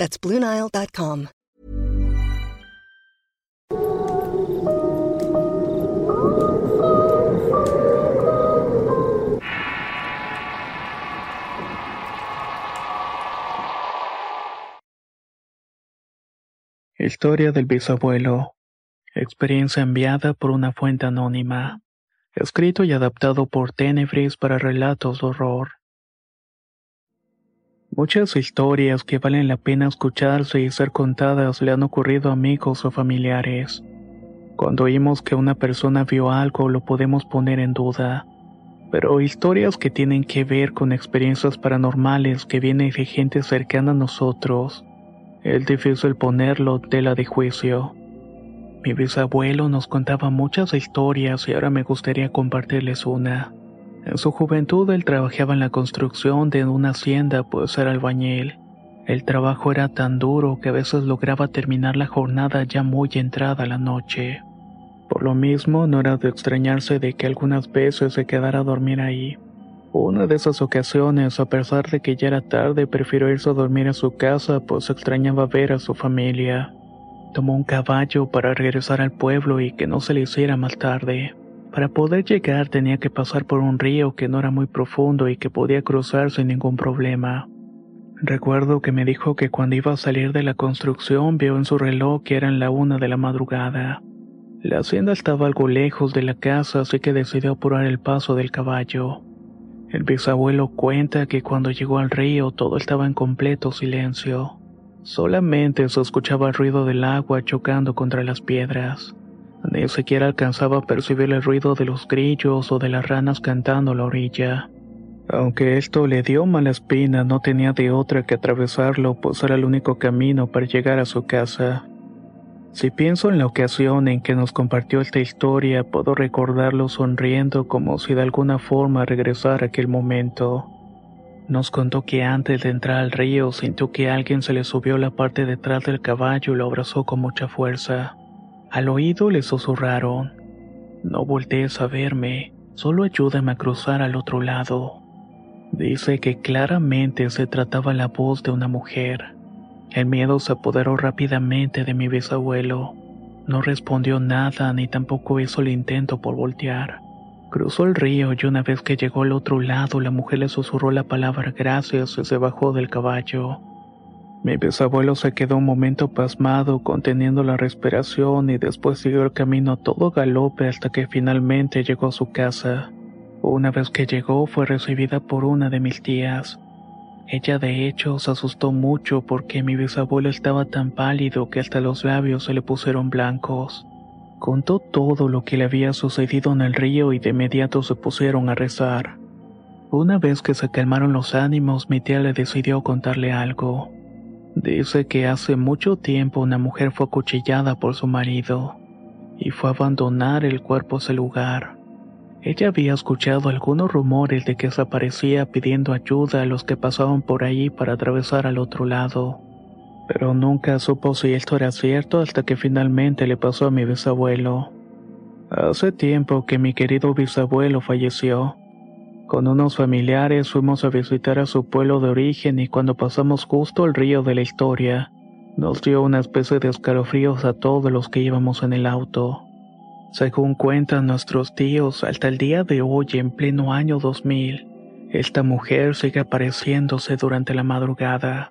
That's BlueNile.com. Historia del bisabuelo. Experiencia enviada por una fuente anónima. Escrito y adaptado por Tenebris para relatos de horror. Muchas historias que valen la pena escucharse y ser contadas le han ocurrido a amigos o familiares. Cuando oímos que una persona vio algo lo podemos poner en duda. Pero historias que tienen que ver con experiencias paranormales que vienen de gente cercana a nosotros, es difícil ponerlo tela de juicio. Mi bisabuelo nos contaba muchas historias y ahora me gustaría compartirles una. En su juventud él trabajaba en la construcción de una hacienda pues era albañil. El trabajo era tan duro que a veces lograba terminar la jornada ya muy entrada la noche. Por lo mismo no era de extrañarse de que algunas veces se quedara a dormir ahí. Una de esas ocasiones, a pesar de que ya era tarde, prefirió irse a dormir a su casa pues extrañaba ver a su familia. Tomó un caballo para regresar al pueblo y que no se le hiciera más tarde. Para poder llegar tenía que pasar por un río que no era muy profundo y que podía cruzar sin ningún problema. Recuerdo que me dijo que cuando iba a salir de la construcción vio en su reloj que eran la una de la madrugada. La hacienda estaba algo lejos de la casa, así que decidió apurar el paso del caballo. El bisabuelo cuenta que cuando llegó al río todo estaba en completo silencio. Solamente se escuchaba el ruido del agua chocando contra las piedras. Ni siquiera alcanzaba a percibir el ruido de los grillos o de las ranas cantando a la orilla. Aunque esto le dio mala espina, no tenía de otra que atravesarlo, pues era el único camino para llegar a su casa. Si pienso en la ocasión en que nos compartió esta historia, puedo recordarlo sonriendo como si de alguna forma regresara aquel momento. Nos contó que antes de entrar al río sintió que alguien se le subió la parte detrás del caballo y lo abrazó con mucha fuerza. Al oído le susurraron, No voltees a verme, solo ayúdame a cruzar al otro lado. Dice que claramente se trataba la voz de una mujer. El miedo se apoderó rápidamente de mi bisabuelo. No respondió nada ni tampoco hizo el intento por voltear. Cruzó el río y una vez que llegó al otro lado la mujer le susurró la palabra gracias y se bajó del caballo. Mi bisabuelo se quedó un momento pasmado, conteniendo la respiración y después siguió el camino a todo galope hasta que finalmente llegó a su casa. Una vez que llegó fue recibida por una de mis tías. Ella de hecho se asustó mucho porque mi bisabuelo estaba tan pálido que hasta los labios se le pusieron blancos. Contó todo lo que le había sucedido en el río y de inmediato se pusieron a rezar. Una vez que se calmaron los ánimos, mi tía le decidió contarle algo. Dice que hace mucho tiempo una mujer fue acuchillada por su marido y fue a abandonar el cuerpo a ese lugar. Ella había escuchado algunos rumores de que desaparecía pidiendo ayuda a los que pasaban por ahí para atravesar al otro lado, pero nunca supo si esto era cierto hasta que finalmente le pasó a mi bisabuelo. Hace tiempo que mi querido bisabuelo falleció. Con unos familiares fuimos a visitar a su pueblo de origen y cuando pasamos justo al río de la historia, nos dio una especie de escalofríos a todos los que íbamos en el auto. Según cuentan nuestros tíos, hasta el día de hoy, en pleno año 2000, esta mujer sigue apareciéndose durante la madrugada.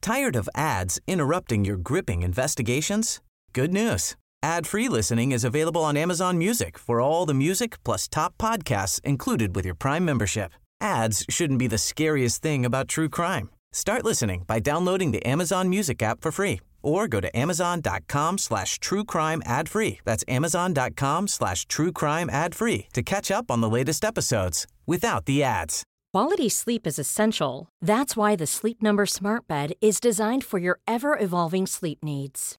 Tired of ads interrupting your gripping investigations? Good news. Ad-free listening is available on Amazon Music for all the music plus top podcasts included with your Prime membership. Ads shouldn't be the scariest thing about true crime. Start listening by downloading the Amazon Music app for free or go to amazon.com slash true crime ad free. That's amazon.com slash true crime ad free to catch up on the latest episodes without the ads. Quality sleep is essential. That's why the Sleep Number Smart Bed is designed for your ever evolving sleep needs.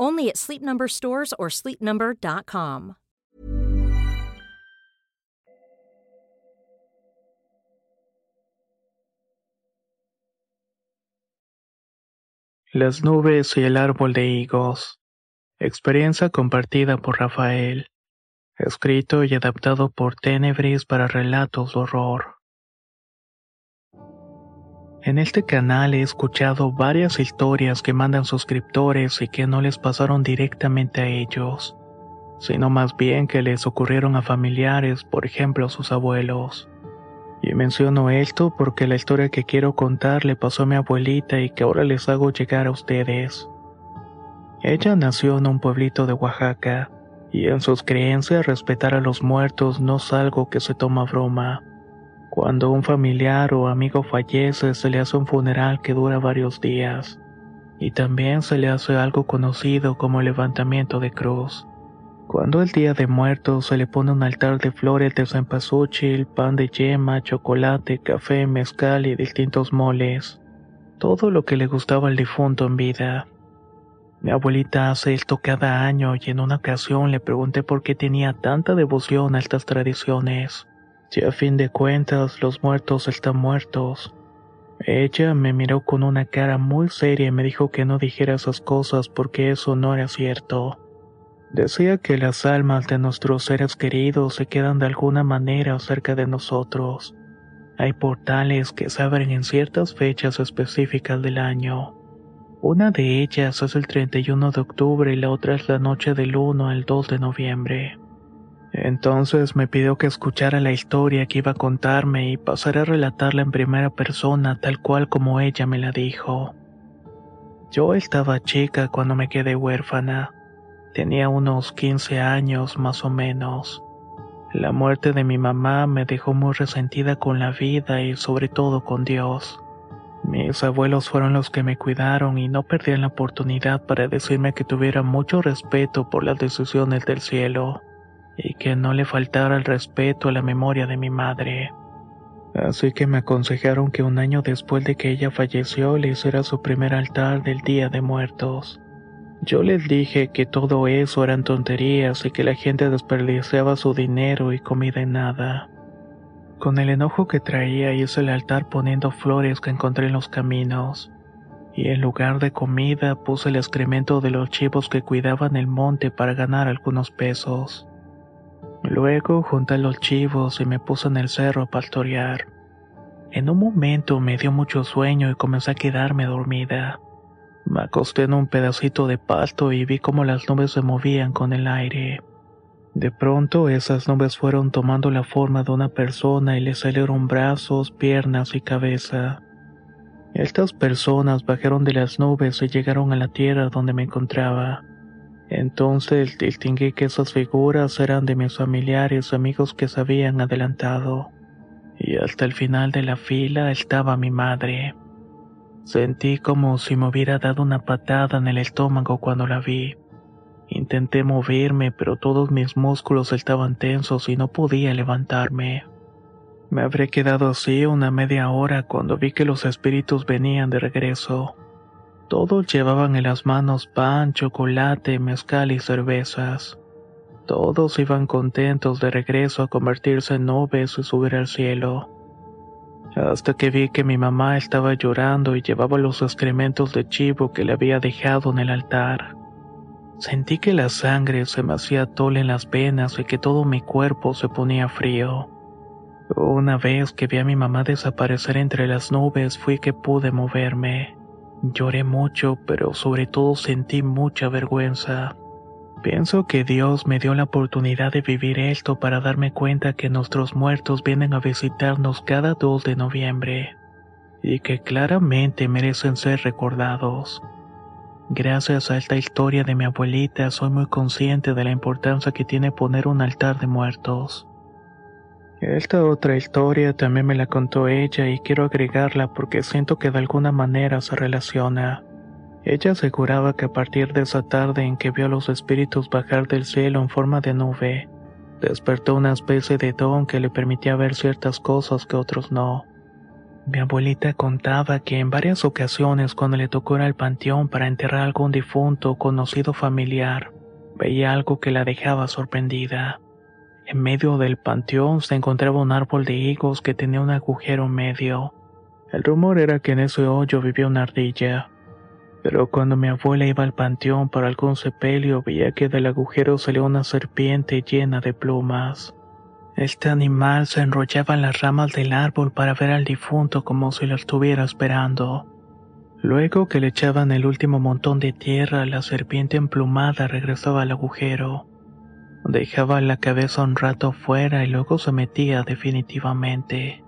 Only at Sleep stores or sleepnumber.com. Las nubes y el árbol de higos. Experiencia compartida por Rafael. Escrito y adaptado por Tenebris para relatos horror. En este canal he escuchado varias historias que mandan suscriptores y que no les pasaron directamente a ellos, sino más bien que les ocurrieron a familiares, por ejemplo a sus abuelos. Y menciono esto porque la historia que quiero contar le pasó a mi abuelita y que ahora les hago llegar a ustedes. Ella nació en un pueblito de Oaxaca, y en sus creencias respetar a los muertos no es algo que se toma broma. Cuando un familiar o amigo fallece se le hace un funeral que dura varios días, y también se le hace algo conocido como levantamiento de cruz. Cuando el día de muertos se le pone un altar de flores de cempasúchil, pan de yema, chocolate, café, mezcal y distintos moles. Todo lo que le gustaba al difunto en vida. Mi abuelita hace esto cada año y en una ocasión le pregunté por qué tenía tanta devoción a estas tradiciones. Si a fin de cuentas los muertos están muertos. Ella me miró con una cara muy seria y me dijo que no dijera esas cosas porque eso no era cierto. Decía que las almas de nuestros seres queridos se quedan de alguna manera cerca de nosotros. Hay portales que se abren en ciertas fechas específicas del año. Una de ellas es el 31 de octubre y la otra es la noche del 1 al 2 de noviembre. Entonces me pidió que escuchara la historia que iba a contarme y pasara a relatarla en primera persona tal cual como ella me la dijo. Yo estaba chica cuando me quedé huérfana. Tenía unos 15 años más o menos. La muerte de mi mamá me dejó muy resentida con la vida y sobre todo con Dios. Mis abuelos fueron los que me cuidaron y no perdían la oportunidad para decirme que tuviera mucho respeto por las decisiones del cielo y que no le faltara el respeto a la memoria de mi madre. Así que me aconsejaron que un año después de que ella falleció le hiciera su primer altar del Día de Muertos. Yo les dije que todo eso eran tonterías y que la gente desperdiciaba su dinero y comida en nada. Con el enojo que traía hice el altar poniendo flores que encontré en los caminos, y en lugar de comida puse el excremento de los chivos que cuidaban el monte para ganar algunos pesos. Luego junté los chivos y me puse en el cerro a pastorear. En un momento me dio mucho sueño y comencé a quedarme dormida. Me acosté en un pedacito de pasto y vi cómo las nubes se movían con el aire. De pronto esas nubes fueron tomando la forma de una persona y le salieron brazos, piernas y cabeza. Estas personas bajaron de las nubes y llegaron a la tierra donde me encontraba. Entonces distinguí que esas figuras eran de mis familiares amigos que se habían adelantado. Y hasta el final de la fila estaba mi madre. Sentí como si me hubiera dado una patada en el estómago cuando la vi. Intenté moverme, pero todos mis músculos estaban tensos y no podía levantarme. Me habré quedado así una media hora cuando vi que los espíritus venían de regreso. Todos llevaban en las manos pan, chocolate, mezcal y cervezas. Todos iban contentos de regreso a convertirse en nubes y subir al cielo hasta que vi que mi mamá estaba llorando y llevaba los excrementos de chivo que le había dejado en el altar. Sentí que la sangre se me hacía tole en las venas y que todo mi cuerpo se ponía frío. Una vez que vi a mi mamá desaparecer entre las nubes fui que pude moverme. Lloré mucho, pero sobre todo sentí mucha vergüenza. Pienso que Dios me dio la oportunidad de vivir esto para darme cuenta que nuestros muertos vienen a visitarnos cada 2 de noviembre. y que claramente merecen ser recordados. Gracias a esta historia de mi abuelita soy muy consciente de la importancia que tiene poner un altar de muertos. Esta otra historia también me la contó ella y quiero agregarla porque siento que de alguna manera se relaciona. Ella aseguraba que a partir de esa tarde en que vio a los espíritus bajar del cielo en forma de nube, despertó una especie de don que le permitía ver ciertas cosas que otros no. Mi abuelita contaba que en varias ocasiones cuando le tocó ir al panteón para enterrar a algún difunto o conocido familiar, veía algo que la dejaba sorprendida. En medio del panteón se encontraba un árbol de higos que tenía un agujero medio. El rumor era que en ese hoyo vivía una ardilla. Pero cuando mi abuela iba al panteón para algún sepelio veía que del agujero salía una serpiente llena de plumas. Este animal se enrollaba en las ramas del árbol para ver al difunto como si lo estuviera esperando. Luego que le echaban el último montón de tierra, la serpiente emplumada regresaba al agujero. Dejaba la cabeza un rato fuera y luego se metía definitivamente.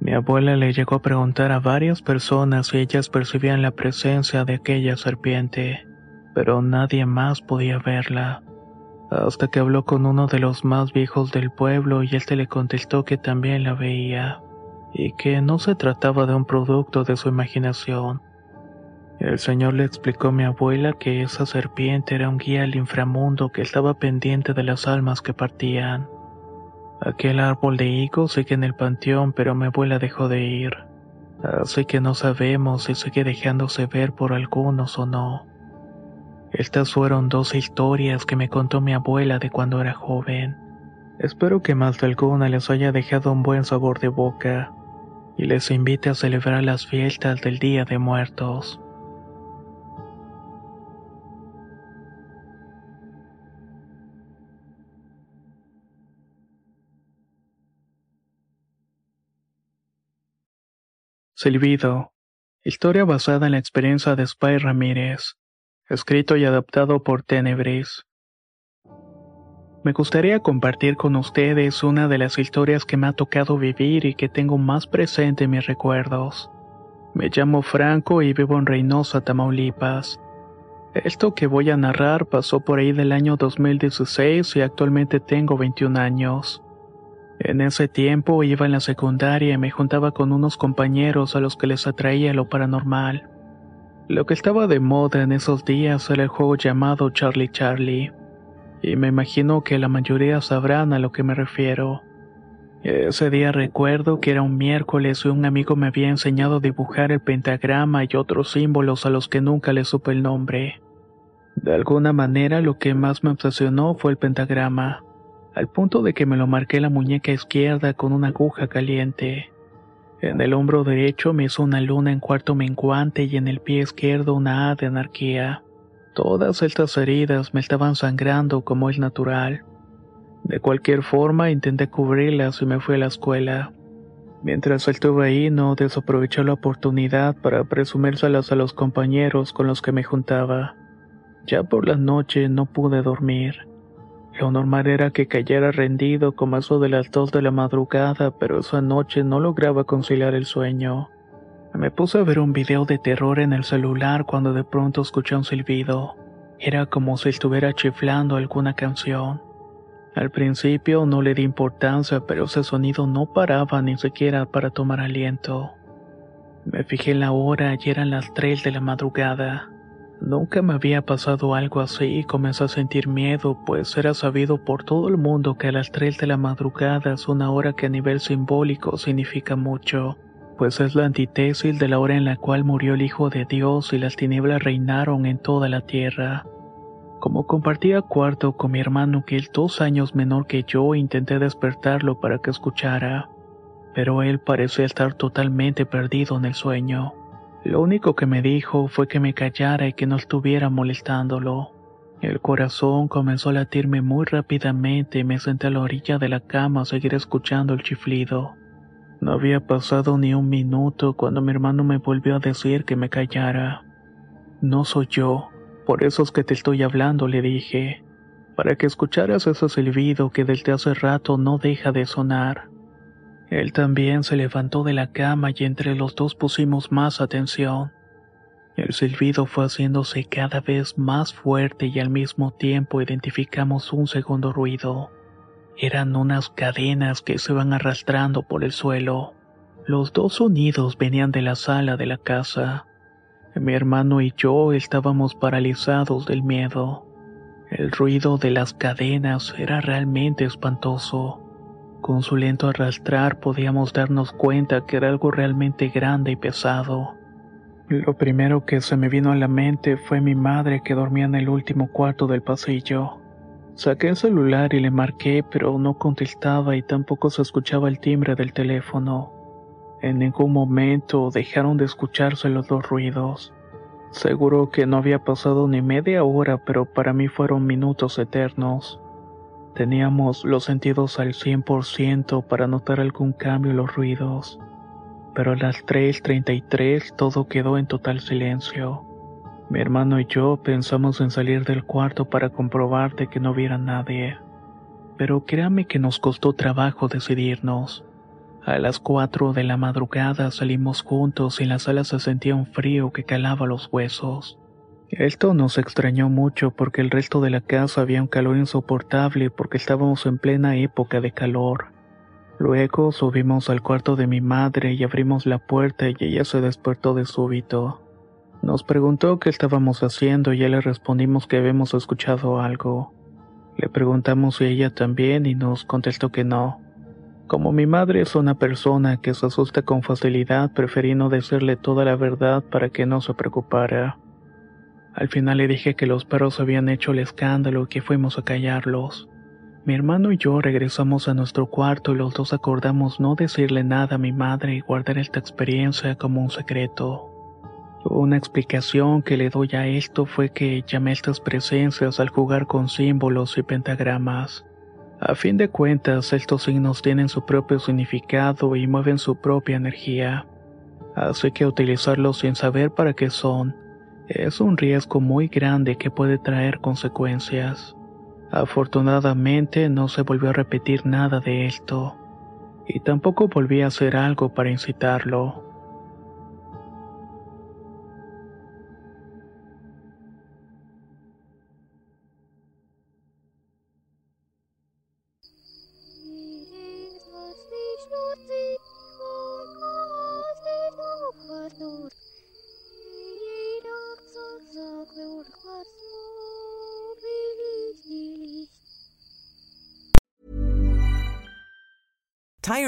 Mi abuela le llegó a preguntar a varias personas si ellas percibían la presencia de aquella serpiente, pero nadie más podía verla hasta que habló con uno de los más viejos del pueblo y éste le contestó que también la veía, y que no se trataba de un producto de su imaginación. El señor le explicó a mi abuela que esa serpiente era un guía al inframundo que estaba pendiente de las almas que partían. Aquel árbol de higo sigue en el panteón, pero mi abuela dejó de ir, así que no sabemos si sigue dejándose ver por algunos o no. Estas fueron dos historias que me contó mi abuela de cuando era joven. Espero que más de alguna les haya dejado un buen sabor de boca y les invite a celebrar las fiestas del Día de Muertos. Silbido. Historia basada en la experiencia de Spy Ramírez escrito y adaptado por Tenebris. Me gustaría compartir con ustedes una de las historias que me ha tocado vivir y que tengo más presente en mis recuerdos. Me llamo Franco y vivo en Reynosa, Tamaulipas. Esto que voy a narrar pasó por ahí del año 2016 y actualmente tengo 21 años. En ese tiempo iba en la secundaria y me juntaba con unos compañeros a los que les atraía lo paranormal. Lo que estaba de moda en esos días era el juego llamado Charlie Charlie, y me imagino que la mayoría sabrán a lo que me refiero. Ese día recuerdo que era un miércoles y un amigo me había enseñado a dibujar el pentagrama y otros símbolos a los que nunca le supe el nombre. De alguna manera lo que más me obsesionó fue el pentagrama, al punto de que me lo marqué la muñeca izquierda con una aguja caliente. En el hombro derecho me hizo una luna en cuarto menguante y en el pie izquierdo una A de anarquía. Todas estas heridas me estaban sangrando como es natural. De cualquier forma intenté cubrirlas y me fui a la escuela. Mientras estuve ahí no desaproveché la oportunidad para presumírselas a los compañeros con los que me juntaba. Ya por la noche no pude dormir. Lo normal era que cayera rendido como eso de las dos de la madrugada, pero esa noche no lograba conciliar el sueño. Me puse a ver un video de terror en el celular cuando de pronto escuché un silbido. Era como si estuviera chiflando alguna canción. Al principio no le di importancia, pero ese sonido no paraba ni siquiera para tomar aliento. Me fijé en la hora y eran las tres de la madrugada. Nunca me había pasado algo así y comencé a sentir miedo, pues era sabido por todo el mundo que a las 3 de la madrugada es una hora que a nivel simbólico significa mucho, pues es la antítesis de la hora en la cual murió el Hijo de Dios y las tinieblas reinaron en toda la tierra. Como compartía cuarto con mi hermano que es dos años menor que yo, intenté despertarlo para que escuchara, pero él parecía estar totalmente perdido en el sueño. Lo único que me dijo fue que me callara y que no estuviera molestándolo. El corazón comenzó a latirme muy rápidamente y me senté a la orilla de la cama a seguir escuchando el chiflido. No había pasado ni un minuto cuando mi hermano me volvió a decir que me callara. No soy yo, por eso es que te estoy hablando, le dije, para que escucharas ese silbido que desde hace rato no deja de sonar. Él también se levantó de la cama y entre los dos pusimos más atención. El silbido fue haciéndose cada vez más fuerte y al mismo tiempo identificamos un segundo ruido. Eran unas cadenas que se iban arrastrando por el suelo. Los dos sonidos venían de la sala de la casa. Mi hermano y yo estábamos paralizados del miedo. El ruido de las cadenas era realmente espantoso. Con su lento arrastrar podíamos darnos cuenta que era algo realmente grande y pesado. Lo primero que se me vino a la mente fue mi madre que dormía en el último cuarto del pasillo. Saqué el celular y le marqué, pero no contestaba y tampoco se escuchaba el timbre del teléfono. En ningún momento dejaron de escucharse los dos ruidos. Seguro que no había pasado ni media hora, pero para mí fueron minutos eternos. Teníamos los sentidos al 100% para notar algún cambio en los ruidos, pero a las 3.33 todo quedó en total silencio. Mi hermano y yo pensamos en salir del cuarto para comprobar de que no hubiera nadie, pero créame que nos costó trabajo decidirnos. A las cuatro de la madrugada salimos juntos y en la sala se sentía un frío que calaba los huesos. Esto nos extrañó mucho porque el resto de la casa había un calor insoportable porque estábamos en plena época de calor. Luego subimos al cuarto de mi madre y abrimos la puerta y ella se despertó de súbito. Nos preguntó qué estábamos haciendo y ya le respondimos que habíamos escuchado algo. Le preguntamos si ella también y nos contestó que no. Como mi madre es una persona que se asusta con facilidad, preferí no decirle toda la verdad para que no se preocupara. Al final le dije que los perros habían hecho el escándalo y que fuimos a callarlos. Mi hermano y yo regresamos a nuestro cuarto y los dos acordamos no decirle nada a mi madre y guardar esta experiencia como un secreto. Una explicación que le doy a esto fue que llamé estas presencias al jugar con símbolos y pentagramas. A fin de cuentas, estos signos tienen su propio significado y mueven su propia energía. Así que utilizarlos sin saber para qué son es un riesgo muy grande que puede traer consecuencias. Afortunadamente no se volvió a repetir nada de esto, y tampoco volví a hacer algo para incitarlo.